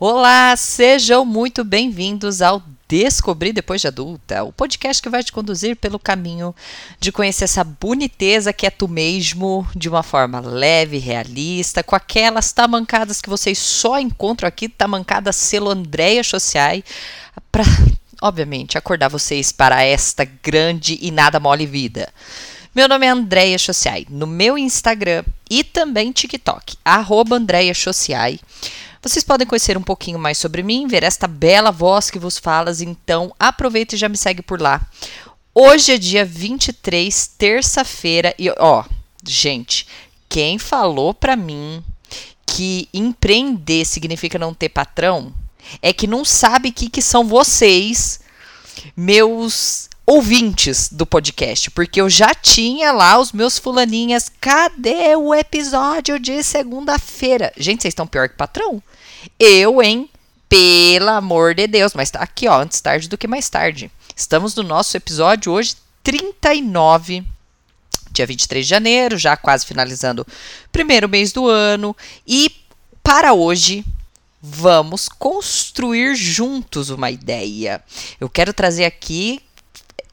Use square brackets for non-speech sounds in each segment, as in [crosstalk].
Olá, sejam muito bem-vindos ao Descobrir Depois de Adulta, o podcast que vai te conduzir pelo caminho de conhecer essa boniteza que é tu mesmo, de uma forma leve, realista, com aquelas tamancadas que vocês só encontram aqui, tamancadas selo Andréia Sociai, para, obviamente, acordar vocês para esta grande e nada mole vida. Meu nome é Andréia Sociai, no meu Instagram e também TikTok, arroba Andréia Sociai. Vocês podem conhecer um pouquinho mais sobre mim, ver esta bela voz que vos fala, então aproveita e já me segue por lá. Hoje é dia 23, terça-feira, e ó, gente, quem falou pra mim que empreender significa não ter patrão, é que não sabe que, que são vocês, meus ouvintes do podcast, porque eu já tinha lá os meus fulaninhas. Cadê o episódio de segunda-feira? Gente, vocês estão pior que patrão? Eu, hein? Pelo amor de Deus. Mas tá aqui, ó, antes tarde do que mais tarde. Estamos no nosso episódio hoje 39, dia 23 de janeiro, já quase finalizando o primeiro mês do ano. E para hoje, vamos construir juntos uma ideia. Eu quero trazer aqui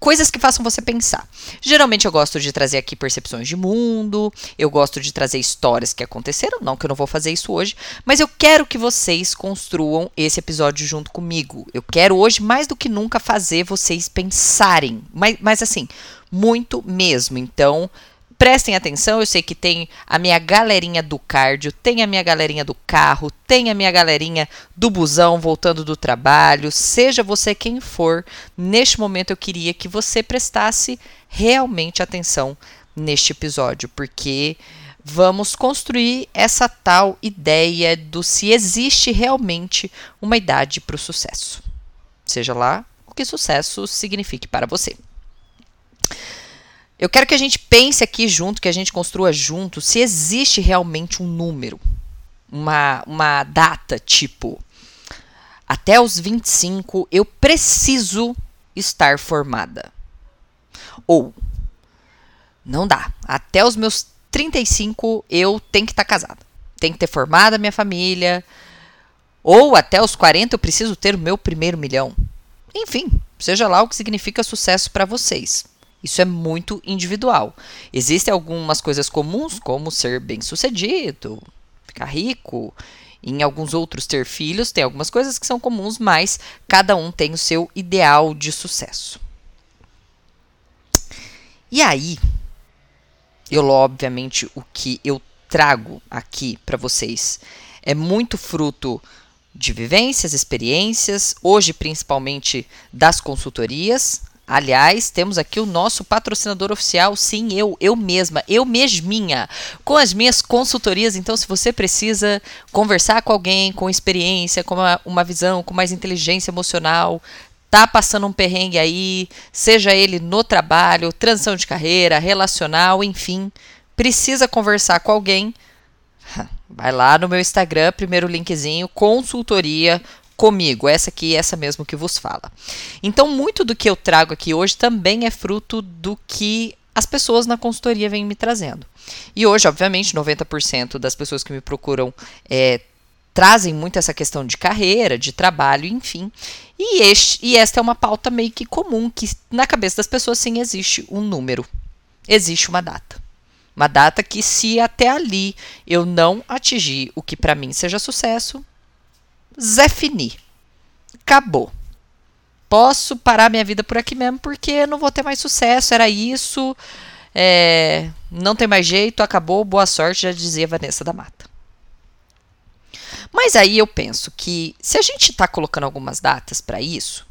coisas que façam você pensar. Geralmente eu gosto de trazer aqui percepções de mundo, eu gosto de trazer histórias que aconteceram, não que eu não vou fazer isso hoje, mas eu quero que vocês construam esse episódio junto comigo. Eu quero hoje mais do que nunca fazer vocês pensarem, mas, mas assim, muito mesmo. Então, prestem atenção, eu sei que tem a minha galerinha do cardio, tem a minha galerinha do carro, tem a minha galerinha do busão voltando do trabalho, seja você quem for, neste momento eu queria que você prestasse realmente atenção neste episódio, porque vamos construir essa tal ideia do se existe realmente uma idade para o sucesso. Seja lá o que sucesso signifique para você. Eu quero que a gente pense aqui junto, que a gente construa junto, se existe realmente um número, uma, uma data, tipo, até os 25 eu preciso estar formada. Ou, não dá, até os meus 35 eu tenho que estar casada. Tenho que ter formado a minha família. Ou até os 40 eu preciso ter o meu primeiro milhão. Enfim, seja lá o que significa sucesso para vocês. Isso é muito individual. Existem algumas coisas comuns, como ser bem-sucedido, ficar rico, em alguns outros ter filhos, tem algumas coisas que são comuns, mas cada um tem o seu ideal de sucesso. E aí, eu obviamente o que eu trago aqui para vocês é muito fruto de vivências, experiências, hoje principalmente das consultorias, Aliás, temos aqui o nosso patrocinador oficial, sim, eu, eu mesma, eu mesminha, com as minhas consultorias. Então, se você precisa conversar com alguém com experiência, com uma, uma visão, com mais inteligência emocional, tá passando um perrengue aí, seja ele no trabalho, transição de carreira, relacional, enfim, precisa conversar com alguém, [laughs] vai lá no meu Instagram, primeiro linkzinho, consultoria comigo, essa aqui, essa mesmo que vos fala. Então, muito do que eu trago aqui hoje também é fruto do que as pessoas na consultoria vêm me trazendo. E hoje, obviamente, 90% das pessoas que me procuram é, trazem muito essa questão de carreira, de trabalho, enfim. E, este, e esta é uma pauta meio que comum, que na cabeça das pessoas sim existe um número, existe uma data. Uma data que, se até ali eu não atingir o que para mim seja sucesso, Zé Fini. Acabou. Posso parar minha vida por aqui mesmo porque não vou ter mais sucesso. Era isso. É, não tem mais jeito, acabou, boa sorte, já dizia Vanessa da Mata. Mas aí eu penso que se a gente está colocando algumas datas para isso,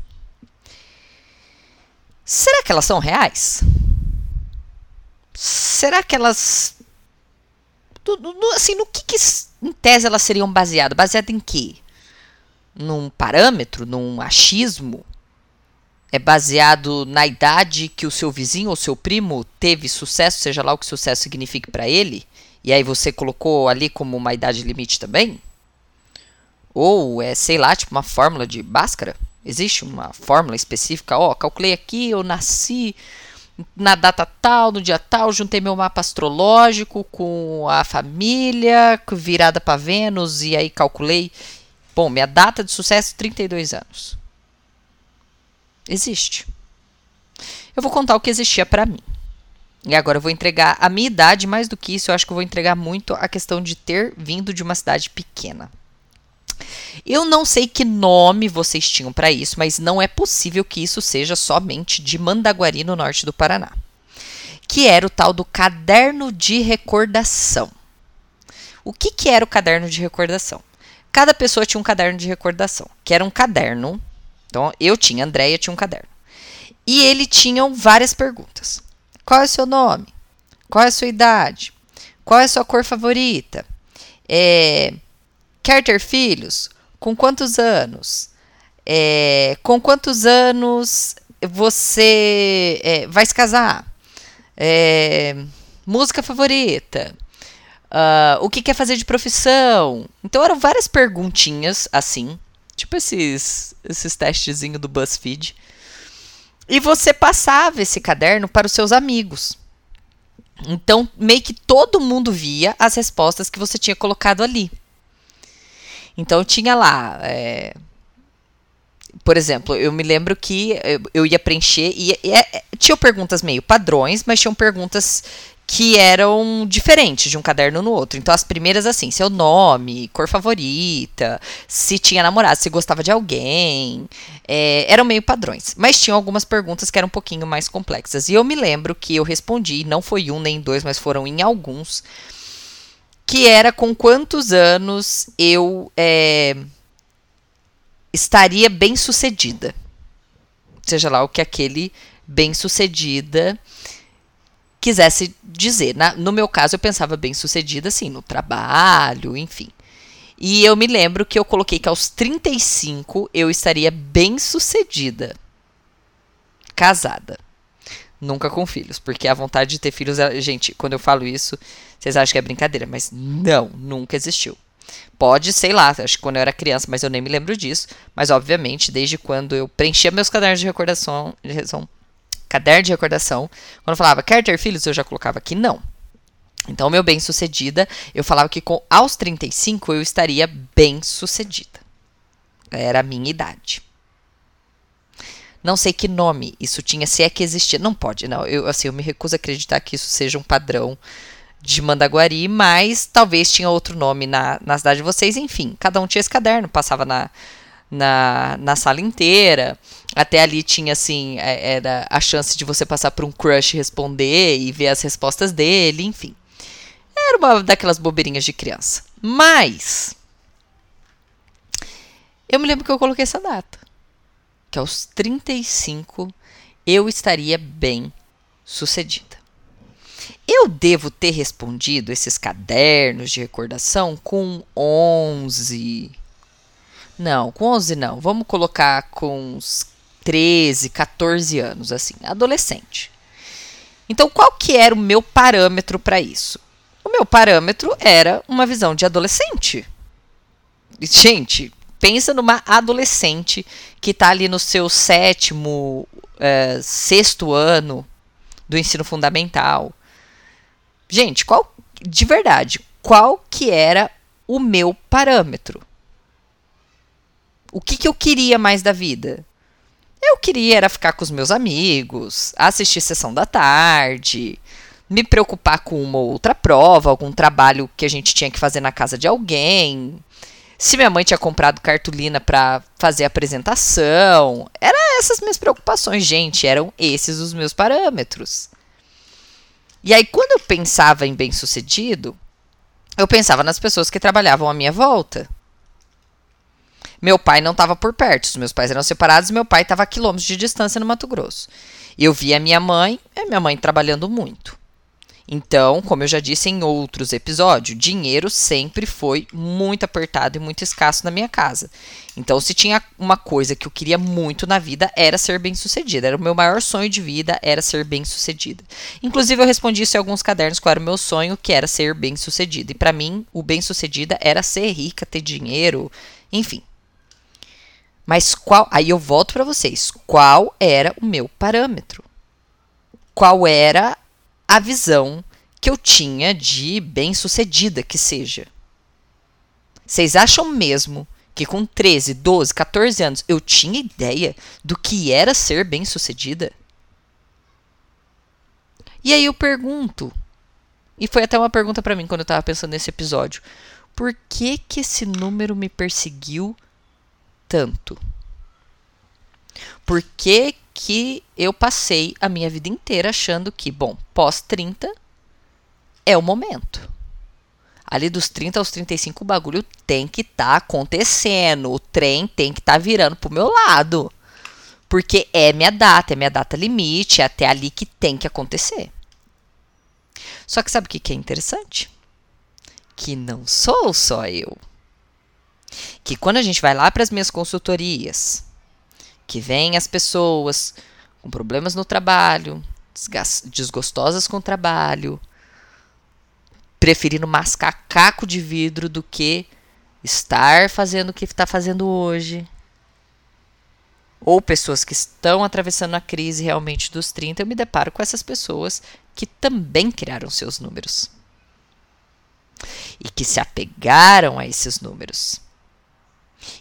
será que elas são reais? Será que elas. assim, no que, que em tese elas seriam baseadas? Baseado em quê? Num parâmetro, num achismo? É baseado na idade que o seu vizinho ou seu primo teve sucesso, seja lá o que sucesso signifique para ele? E aí você colocou ali como uma idade limite também? Ou é, sei lá, tipo uma fórmula de Bhaskara? Existe uma fórmula específica? Ó, oh, calculei aqui, eu nasci na data tal, no dia tal, juntei meu mapa astrológico com a família, virada para Vênus, e aí calculei Bom, minha data de sucesso, 32 anos. Existe. Eu vou contar o que existia para mim. E agora eu vou entregar a minha idade, mais do que isso, eu acho que eu vou entregar muito a questão de ter vindo de uma cidade pequena. Eu não sei que nome vocês tinham para isso, mas não é possível que isso seja somente de Mandaguari, no norte do Paraná. Que era o tal do caderno de recordação. O que, que era o caderno de recordação? Cada pessoa tinha um caderno de recordação, que era um caderno. Então, eu tinha, Andréia tinha um caderno. E ele tinha várias perguntas. Qual é o seu nome? Qual é a sua idade? Qual é a sua cor favorita? É, quer ter filhos? Com quantos anos? É, com quantos anos você é, vai se casar? É, música favorita? Uh, o que quer fazer de profissão? Então eram várias perguntinhas assim, tipo esses, esses testezinhos do BuzzFeed. E você passava esse caderno para os seus amigos. Então, meio que todo mundo via as respostas que você tinha colocado ali. Então, tinha lá. É, por exemplo, eu me lembro que eu ia preencher e, e, e tinham perguntas meio padrões, mas tinham perguntas que eram diferentes de um caderno no outro. Então, as primeiras, assim, seu nome, cor favorita, se tinha namorado, se gostava de alguém, é, eram meio padrões. Mas tinham algumas perguntas que eram um pouquinho mais complexas. E eu me lembro que eu respondi, não foi um nem dois, mas foram em alguns, que era com quantos anos eu é, estaria bem sucedida. Seja lá o que aquele bem sucedida quisesse dizer. Na, no meu caso, eu pensava bem sucedida, assim, no trabalho, enfim. E eu me lembro que eu coloquei que aos 35 eu estaria bem sucedida. Casada. Nunca com filhos, porque a vontade de ter filhos, gente, quando eu falo isso, vocês acham que é brincadeira, mas não, nunca existiu. Pode, sei lá, acho que quando eu era criança, mas eu nem me lembro disso. Mas, obviamente, desde quando eu preenchia meus cadernos de recordação, caderno de recordação, quando falava quer ter filhos, eu já colocava que não. Então, meu bem sucedida, eu falava que com aos 35 eu estaria bem sucedida. Era a minha idade. Não sei que nome isso tinha, se é que existia. Não pode, não. Eu, assim, eu me recuso a acreditar que isso seja um padrão de Mandaguari, mas talvez tinha outro nome na, na cidade de vocês. Enfim, cada um tinha esse caderno, passava na, na, na sala inteira. Até ali tinha, assim, é, era a chance de você passar por um crush responder e ver as respostas dele, enfim. Era uma daquelas bobeirinhas de criança. Mas. Eu me lembro que eu coloquei essa data. Que aos 35 eu estaria bem sucedida. Eu devo ter respondido esses cadernos de recordação com 11. Não, com 11 não. Vamos colocar com uns 13, 14 anos, assim, adolescente. Então, qual que era o meu parâmetro para isso? O meu parâmetro era uma visão de adolescente. Gente, pensa numa adolescente que está ali no seu sétimo, é, sexto ano do ensino fundamental. Gente, qual, de verdade, qual que era o meu parâmetro? O que, que eu queria mais da vida? Eu queria era ficar com os meus amigos, assistir sessão da tarde, me preocupar com uma ou outra prova, algum trabalho que a gente tinha que fazer na casa de alguém. Se minha mãe tinha comprado cartolina para fazer apresentação, eram essas minhas preocupações, gente, eram esses os meus parâmetros. E aí quando eu pensava em bem-sucedido, eu pensava nas pessoas que trabalhavam à minha volta. Meu pai não estava por perto, os meus pais eram separados, meu pai estava a quilômetros de distância no Mato Grosso. Eu via minha mãe, e minha mãe trabalhando muito. Então, como eu já disse em outros episódios, dinheiro sempre foi muito apertado e muito escasso na minha casa. Então, se tinha uma coisa que eu queria muito na vida, era ser bem-sucedida. Era o meu maior sonho de vida, era ser bem-sucedida. Inclusive, eu respondi isso em alguns cadernos, qual era o meu sonho, que era ser bem-sucedida. E para mim, o bem-sucedida era ser rica, ter dinheiro, enfim. Mas qual. Aí eu volto para vocês. Qual era o meu parâmetro? Qual era a visão que eu tinha de bem-sucedida que seja? Vocês acham mesmo que com 13, 12, 14 anos eu tinha ideia do que era ser bem-sucedida? E aí eu pergunto, e foi até uma pergunta para mim quando eu tava pensando nesse episódio, por que que esse número me perseguiu tanto? Por que que eu passei a minha vida inteira achando que, bom, pós 30 é o momento. Ali dos 30 aos 35 o bagulho tem que estar tá acontecendo, o trem tem que estar tá virando pro meu lado. Porque é minha data, é minha data limite, é até ali que tem que acontecer. Só que sabe o que é interessante? Que não sou só eu. Que quando a gente vai lá para as minhas consultorias, que vem as pessoas com problemas no trabalho, desgostosas com o trabalho, preferindo mascar caco de vidro do que estar fazendo o que está fazendo hoje. Ou pessoas que estão atravessando a crise realmente dos 30, eu me deparo com essas pessoas que também criaram seus números. E que se apegaram a esses números.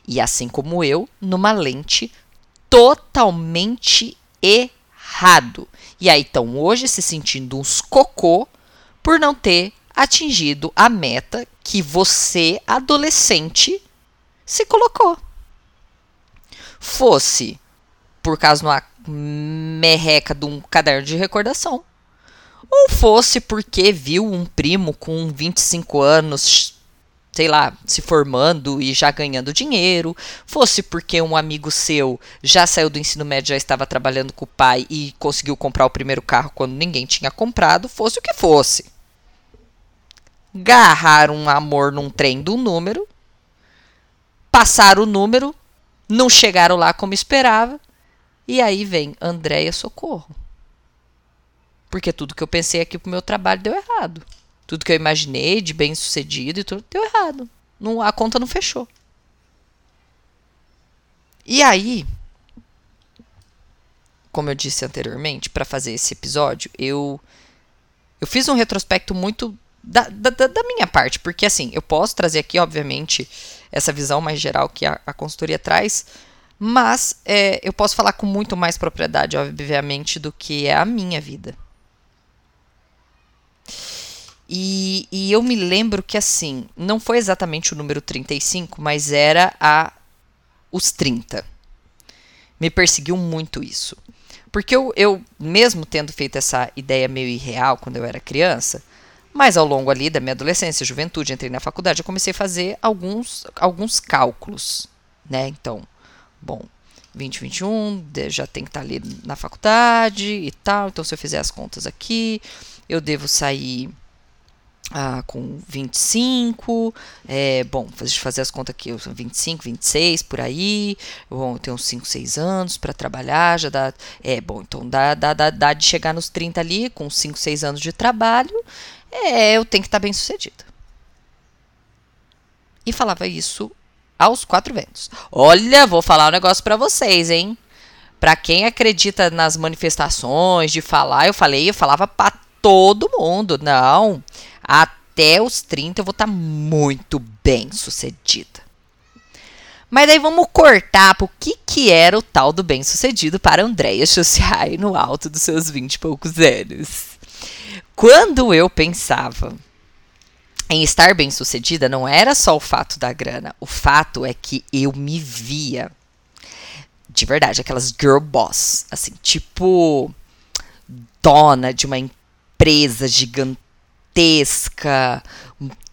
E assim como eu, numa lente totalmente errado. E aí estão hoje se sentindo uns cocô por não ter atingido a meta que você, adolescente, se colocou. Fosse por causa de uma merreca de um caderno de recordação, ou fosse porque viu um primo com 25 anos sei lá, se formando e já ganhando dinheiro, fosse porque um amigo seu já saiu do ensino médio, já estava trabalhando com o pai e conseguiu comprar o primeiro carro quando ninguém tinha comprado, fosse o que fosse. Garrar um amor num trem do número, passar o número, não chegaram lá como esperava, e aí vem Andréia Socorro. Porque tudo que eu pensei aqui pro meu trabalho deu errado. Tudo que eu imaginei de bem sucedido e tudo deu errado. Não, a conta não fechou. E aí, como eu disse anteriormente, para fazer esse episódio, eu eu fiz um retrospecto muito da, da, da, minha parte, porque assim, eu posso trazer aqui, obviamente, essa visão mais geral que a, a consultoria traz, mas é, eu posso falar com muito mais propriedade, obviamente, do que é a minha vida. E, e eu me lembro que, assim, não foi exatamente o número 35, mas era a os 30. Me perseguiu muito isso. Porque eu, eu, mesmo tendo feito essa ideia meio irreal quando eu era criança, mas ao longo ali da minha adolescência, juventude, entrei na faculdade, eu comecei a fazer alguns, alguns cálculos, né? Então, bom, 2021 já tem que estar ali na faculdade e tal. Então, se eu fizer as contas aqui, eu devo sair ah, com 25, é, bom, deixa eu fazer as contas aqui, 25, 26, por aí, bom, eu tenho uns 5, 6 anos para trabalhar, já dá, é, bom, então dá, dá, dá, dá de chegar nos 30 ali, com 5, 6 anos de trabalho, é, eu tenho que estar tá bem sucedido. E falava isso aos quatro ventos. Olha, vou falar um negócio para vocês, hein? Para quem acredita nas manifestações de falar, eu falei, eu falava para todo mundo, não até os 30 eu vou estar tá muito bem sucedida. Mas daí vamos cortar para o que, que era o tal do bem sucedido para Andréia Chussiai no alto dos seus 20 e poucos anos. Quando eu pensava em estar bem sucedida, não era só o fato da grana. O fato é que eu me via de verdade, aquelas girl boss, assim, tipo dona de uma empresa gigantesca gigantesca,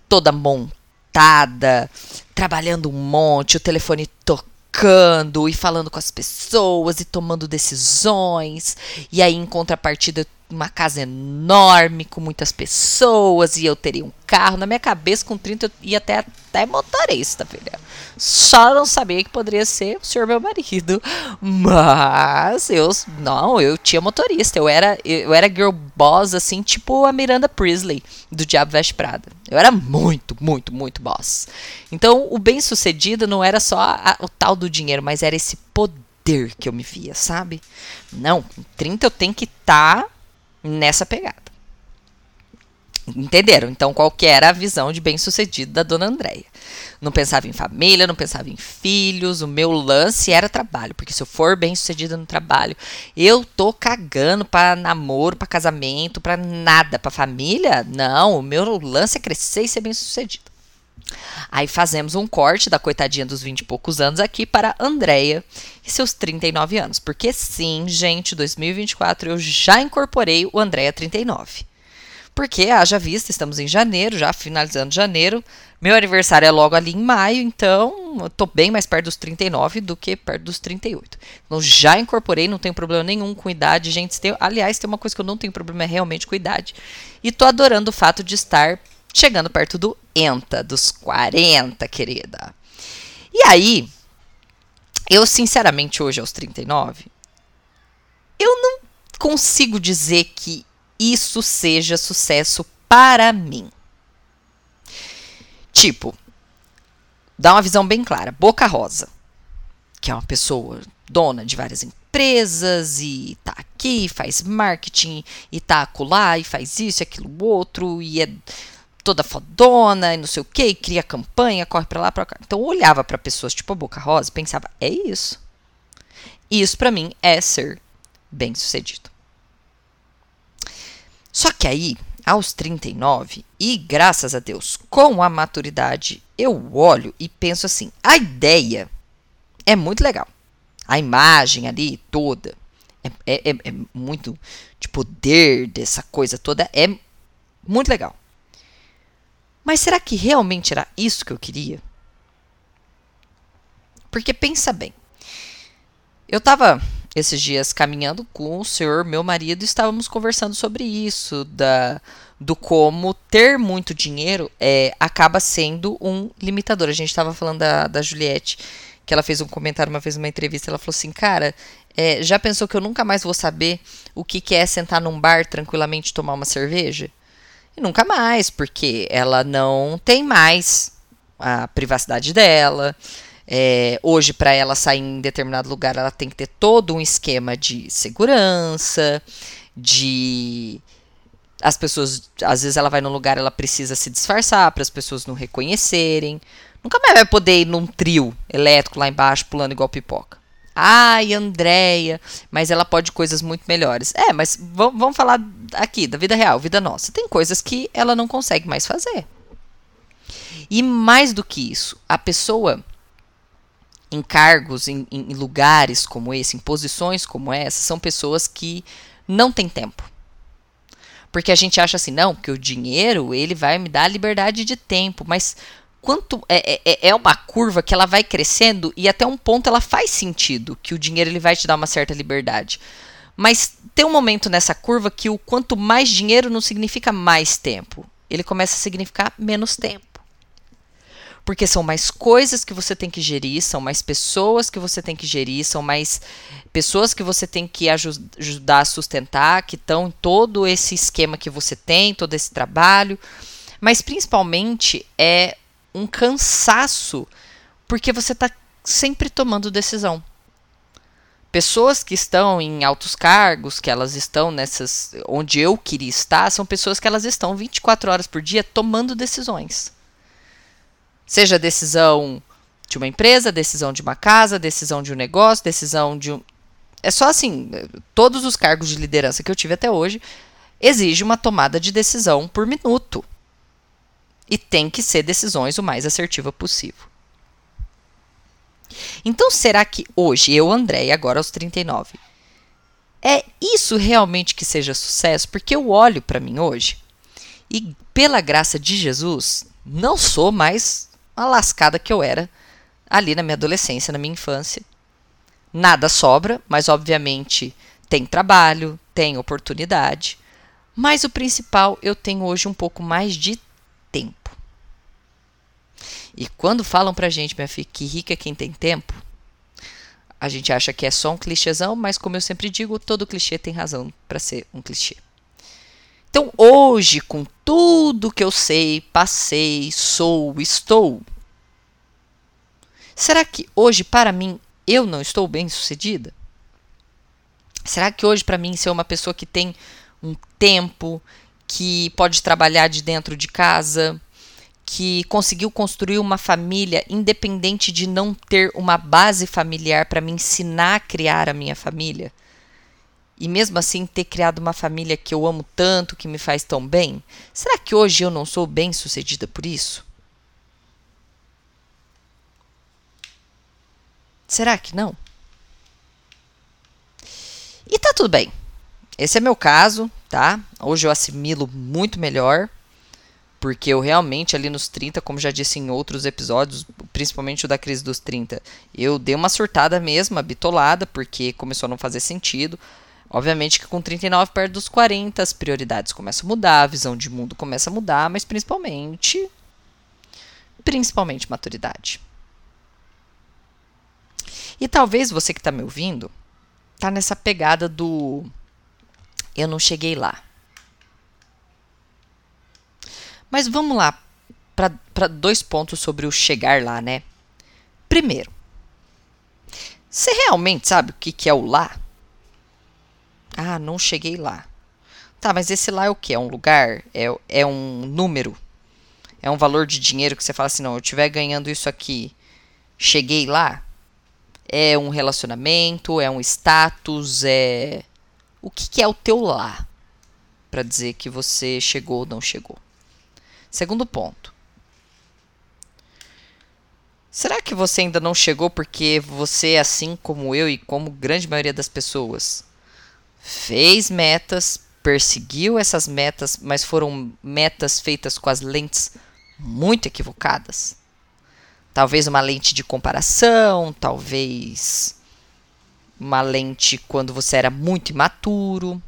toda montada, trabalhando um monte, o telefone tocando e falando com as pessoas e tomando decisões. E aí, em contrapartida, uma casa enorme com muitas pessoas e eu teria um carro. Na minha cabeça, com 30, eu ia até, até motorista, filha. Só não sabia que poderia ser o senhor meu marido. Mas eu, não, eu tinha motorista. Eu era, eu era girl boss, assim, tipo a Miranda Priestley, do Diabo Veste Prada. Eu era muito, muito, muito boss. Então, o bem sucedido não era só a, o tal do dinheiro, mas era esse poder que eu me via, sabe? Não, com 30 eu tenho que estar... Tá nessa pegada. Entenderam? Então, qual que era a visão de bem-sucedido da dona Andréia? não pensava em família, não pensava em filhos. O meu lance era trabalho, porque se eu for bem sucedida no trabalho, eu tô cagando para namoro, para casamento, para nada, para família. Não, o meu lance é crescer e ser bem sucedida. Aí fazemos um corte da coitadinha dos 20 e poucos anos aqui para Andréia e seus 39 anos. Porque sim, gente, 2024 eu já incorporei o Andréia 39. Porque, haja vista, estamos em janeiro, já finalizando janeiro. Meu aniversário é logo ali em maio, então eu tô bem mais perto dos 39 do que perto dos 38. Então já incorporei, não tenho problema nenhum com idade, gente. Tem, aliás, tem uma coisa que eu não tenho problema é realmente com idade. E tô adorando o fato de estar chegando perto do ENTA, dos 40, querida. E aí, eu sinceramente hoje aos 39, eu não consigo dizer que isso seja sucesso para mim. Tipo, dá uma visão bem clara. Boca Rosa, que é uma pessoa dona de várias empresas e tá aqui, faz marketing e tá acolá e faz isso e aquilo outro e é toda fodona e não sei o que, cria campanha, corre para lá para cá. Então eu olhava para pessoas tipo a Boca Rosa e pensava, é isso. Isso para mim é ser bem-sucedido. Só que aí, aos 39, e graças a Deus, com a maturidade, eu olho e penso assim: a ideia é muito legal. A imagem ali toda é, é, é, é muito de poder dessa coisa toda, é muito legal. Mas será que realmente era isso que eu queria? Porque pensa bem. Eu estava esses dias caminhando com o senhor, meu marido, estávamos conversando sobre isso, da, do como ter muito dinheiro é, acaba sendo um limitador. A gente estava falando da, da Juliette, que ela fez um comentário uma vez numa entrevista, ela falou assim, cara, é, já pensou que eu nunca mais vou saber o que, que é sentar num bar tranquilamente tomar uma cerveja? E nunca mais, porque ela não tem mais a privacidade dela. É, hoje, para ela sair em determinado lugar, ela tem que ter todo um esquema de segurança, de. As pessoas, às vezes ela vai num lugar, ela precisa se disfarçar para as pessoas não reconhecerem. Nunca mais vai poder ir num trio elétrico lá embaixo pulando igual pipoca. Ai, Andréia, mas ela pode coisas muito melhores. É, mas vamos falar aqui da vida real, vida nossa. Tem coisas que ela não consegue mais fazer. E mais do que isso, a pessoa em cargos, em, em lugares como esse, em posições como essa, são pessoas que não têm tempo. Porque a gente acha assim, não, que o dinheiro ele vai me dar liberdade de tempo, mas quanto é, é, é, é, uma curva que ela vai crescendo e até um ponto ela faz sentido que o dinheiro ele vai te dar uma certa liberdade. Mas tem um momento nessa curva que o quanto mais dinheiro não significa mais tempo, ele começa a significar menos tempo. Porque são mais coisas que você tem que gerir, são mais pessoas que você tem que gerir, são mais pessoas que você tem que ajudar a sustentar, que estão em todo esse esquema que você tem, todo esse trabalho. Mas principalmente é um cansaço, porque você está sempre tomando decisão. Pessoas que estão em altos cargos, que elas estão nessas. onde eu queria estar, são pessoas que elas estão 24 horas por dia tomando decisões. Seja decisão de uma empresa, decisão de uma casa, decisão de um negócio, decisão de um. É só assim, todos os cargos de liderança que eu tive até hoje exige uma tomada de decisão por minuto. E tem que ser decisões o mais assertiva possível. Então, será que hoje, eu, André, agora aos 39, é isso realmente que seja sucesso? Porque eu olho para mim hoje e, pela graça de Jesus, não sou mais a lascada que eu era ali na minha adolescência, na minha infância. Nada sobra, mas obviamente tem trabalho, tem oportunidade. Mas o principal, eu tenho hoje um pouco mais de tempo. E quando falam pra gente, minha filha, que rica é quem tem tempo, a gente acha que é só um clichêzão, mas como eu sempre digo, todo clichê tem razão para ser um clichê. Então, hoje, com tudo que eu sei, passei, sou, estou, será que hoje, para mim, eu não estou bem sucedida? Será que hoje, para mim, ser uma pessoa que tem um tempo, que pode trabalhar de dentro de casa, que conseguiu construir uma família independente de não ter uma base familiar para me ensinar a criar a minha família? E mesmo assim ter criado uma família que eu amo tanto, que me faz tão bem? Será que hoje eu não sou bem sucedida por isso? Será que não? E tá tudo bem. Esse é meu caso, tá? Hoje eu assimilo muito melhor porque eu realmente, ali nos 30, como já disse em outros episódios, principalmente o da crise dos 30, eu dei uma surtada mesmo, bitolada, porque começou a não fazer sentido. Obviamente que com 39 perto dos 40, as prioridades começam a mudar, a visão de mundo começa a mudar, mas principalmente. Principalmente maturidade. E talvez você que está me ouvindo, tá nessa pegada do eu não cheguei lá. Mas vamos lá para dois pontos sobre o chegar lá, né? Primeiro, você realmente sabe o que, que é o lá? Ah, não cheguei lá. Tá, mas esse lá é o que? É um lugar? É, é um número? É um valor de dinheiro que você fala assim, não, eu estiver ganhando isso aqui, cheguei lá? É um relacionamento? É um status? É. O que, que é o teu lá? Para dizer que você chegou ou não chegou. Segundo ponto. Será que você ainda não chegou porque você, assim como eu e como grande maioria das pessoas, fez metas, perseguiu essas metas, mas foram metas feitas com as lentes muito equivocadas? Talvez uma lente de comparação, talvez uma lente quando você era muito imaturo.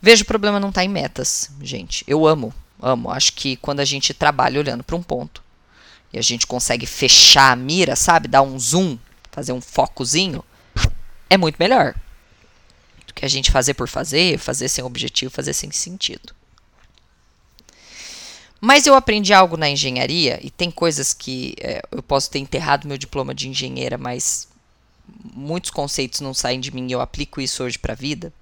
Vejo o problema não está em metas, gente. Eu amo, amo. Acho que quando a gente trabalha olhando para um ponto e a gente consegue fechar a mira, sabe? Dar um zoom, fazer um focozinho, é muito melhor do que a gente fazer por fazer, fazer sem objetivo, fazer sem sentido. Mas eu aprendi algo na engenharia, e tem coisas que é, eu posso ter enterrado meu diploma de engenheira, mas muitos conceitos não saem de mim e eu aplico isso hoje para a vida.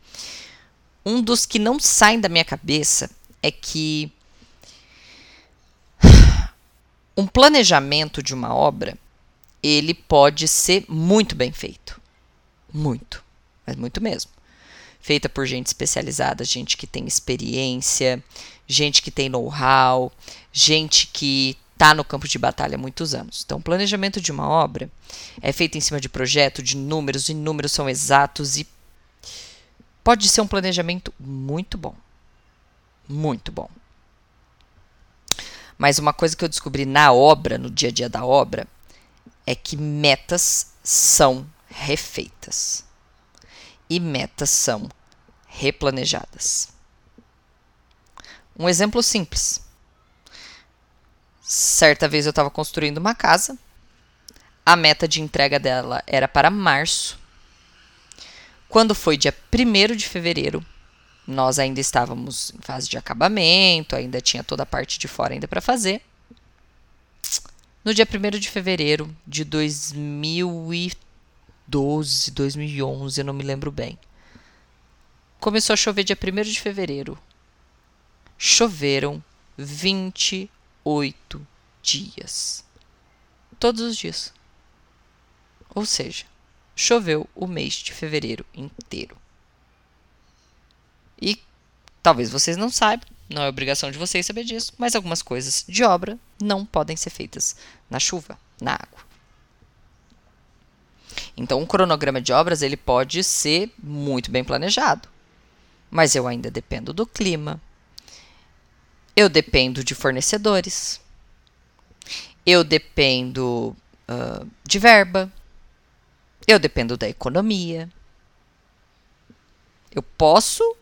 Um dos que não saem da minha cabeça é que [sighs] um planejamento de uma obra, ele pode ser muito bem feito. Muito, mas muito mesmo. Feita por gente especializada, gente que tem experiência, gente que tem know-how, gente que está no campo de batalha há muitos anos. Então, o planejamento de uma obra é feito em cima de projeto, de números, e números são exatos e pode ser um planejamento muito bom. Muito bom. Mas uma coisa que eu descobri na obra, no dia a dia da obra, é que metas são refeitas. E metas são replanejadas. Um exemplo simples. Certa vez eu estava construindo uma casa. A meta de entrega dela era para março quando foi dia 1 de fevereiro, nós ainda estávamos em fase de acabamento, ainda tinha toda a parte de fora ainda para fazer. No dia 1 de fevereiro de 2012, 2011, eu não me lembro bem. Começou a chover dia 1 de fevereiro. Choveram 28 dias. Todos os dias. Ou seja, choveu o mês de fevereiro inteiro. E talvez vocês não saibam, não é obrigação de vocês saber disso, mas algumas coisas de obra não podem ser feitas na chuva, na água. Então, um cronograma de obras ele pode ser muito bem planejado, mas eu ainda dependo do clima, eu dependo de fornecedores, eu dependo uh, de verba, eu dependo da economia. Eu posso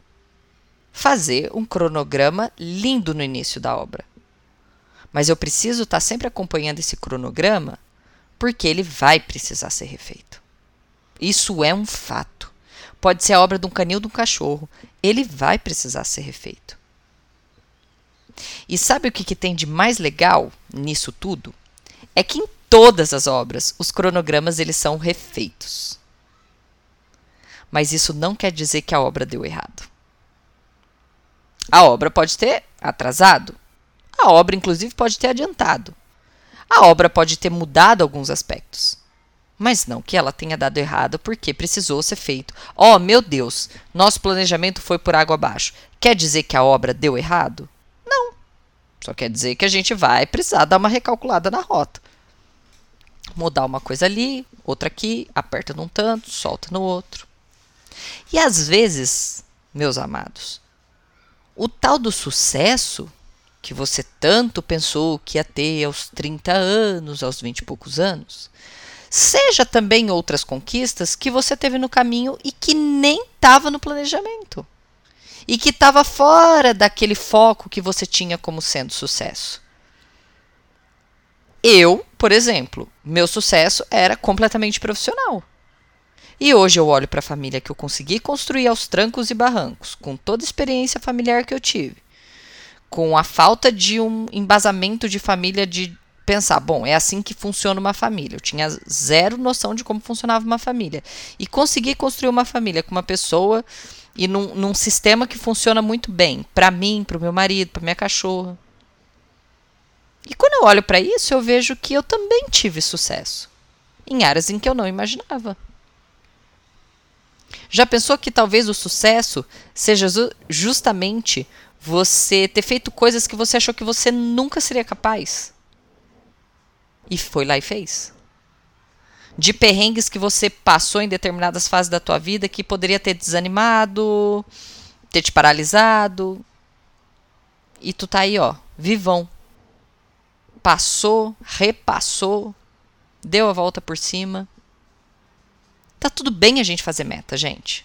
fazer um cronograma lindo no início da obra. Mas eu preciso estar sempre acompanhando esse cronograma porque ele vai precisar ser refeito. Isso é um fato. Pode ser a obra de um canil de um cachorro. Ele vai precisar ser refeito. E sabe o que, que tem de mais legal nisso tudo? É que em todas as obras, os cronogramas eles são refeitos. Mas isso não quer dizer que a obra deu errado. A obra pode ter atrasado. A obra, inclusive, pode ter adiantado. A obra pode ter mudado alguns aspectos. Mas não que ela tenha dado errado porque precisou ser feito. Oh, meu Deus, nosso planejamento foi por água abaixo. Quer dizer que a obra deu errado? Não. Só quer dizer que a gente vai precisar dar uma recalculada na rota. Mudar uma coisa ali, outra aqui, aperta num tanto, solta no outro. E às vezes, meus amados, o tal do sucesso que você tanto pensou que ia ter aos 30 anos, aos 20 e poucos anos, seja também outras conquistas que você teve no caminho e que nem estava no planejamento. E que estava fora daquele foco que você tinha como sendo sucesso. Eu, por exemplo, meu sucesso era completamente profissional. E hoje eu olho para a família que eu consegui construir aos trancos e barrancos, com toda a experiência familiar que eu tive, com a falta de um embasamento de família de pensar, bom, é assim que funciona uma família. Eu tinha zero noção de como funcionava uma família. E consegui construir uma família com uma pessoa e num, num sistema que funciona muito bem. Para mim, para o meu marido, para minha cachorra. E quando eu olho para isso, eu vejo que eu também tive sucesso. Em áreas em que eu não imaginava. Já pensou que talvez o sucesso seja justamente você ter feito coisas que você achou que você nunca seria capaz? E foi lá e fez. De perrengues que você passou em determinadas fases da tua vida que poderia ter desanimado, ter te paralisado. E tu tá aí, ó, vivão. Passou, repassou, deu a volta por cima. Tá tudo bem a gente fazer meta, gente.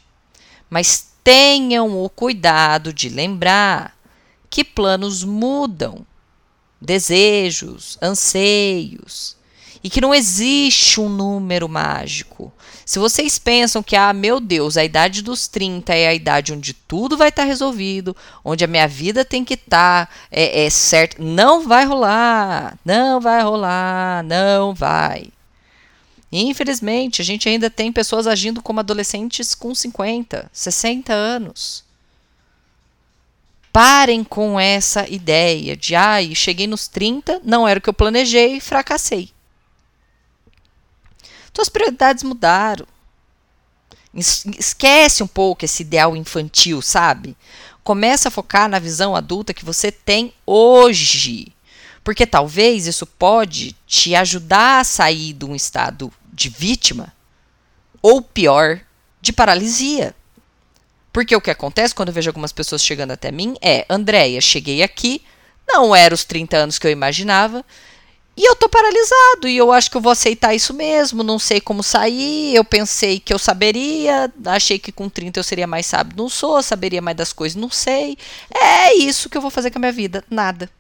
Mas tenham o cuidado de lembrar que planos mudam desejos, anseios, e que não existe um número mágico. Se vocês pensam que, ah, meu Deus, a idade dos 30 é a idade onde tudo vai estar tá resolvido, onde a minha vida tem que estar tá, é, é certo, não vai rolar, não vai rolar, não vai. Infelizmente, a gente ainda tem pessoas agindo como adolescentes com 50, 60 anos. Parem com essa ideia de, ai, ah, cheguei nos 30, não era o que eu planejei fracassei. Suas prioridades mudaram. Esquece um pouco esse ideal infantil, sabe? Começa a focar na visão adulta que você tem hoje. Porque talvez isso pode te ajudar a sair de um estado de vítima ou pior, de paralisia. Porque o que acontece quando eu vejo algumas pessoas chegando até mim é: Andréia, cheguei aqui, não era os 30 anos que eu imaginava, e eu tô paralisado, e eu acho que eu vou aceitar isso mesmo, não sei como sair, eu pensei que eu saberia, achei que com 30 eu seria mais sábio, não sou, saberia mais das coisas, não sei. É isso que eu vou fazer com a minha vida, nada.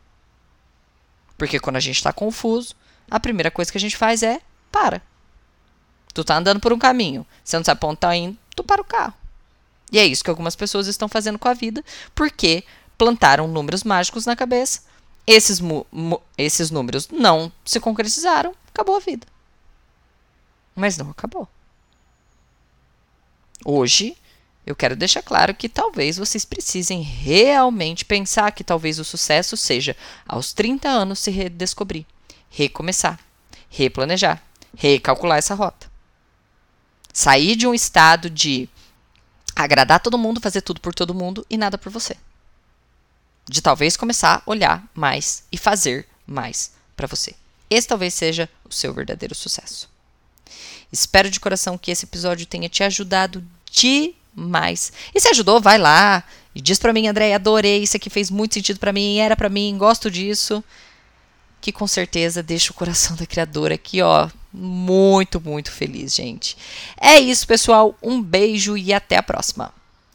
Porque quando a gente tá confuso, a primeira coisa que a gente faz é para. Tu tá andando por um caminho, você não sabe onde tá indo, tu para o carro. E é isso que algumas pessoas estão fazendo com a vida, porque plantaram números mágicos na cabeça. Esses, esses números não se concretizaram, acabou a vida. Mas não acabou. Hoje, eu quero deixar claro que talvez vocês precisem realmente pensar que talvez o sucesso seja, aos 30 anos, se redescobrir, recomeçar, replanejar, recalcular essa rota. Sair de um estado de agradar todo mundo, fazer tudo por todo mundo e nada por você. De talvez começar a olhar mais e fazer mais para você. Esse talvez seja o seu verdadeiro sucesso. Espero de coração que esse episódio tenha te ajudado demais. E se ajudou, vai lá e diz para mim, André, adorei, isso aqui fez muito sentido para mim, era para mim, gosto disso. Que com certeza deixa o coração da criadora aqui, ó, muito, muito feliz, gente. É isso, pessoal. Um beijo e até a próxima.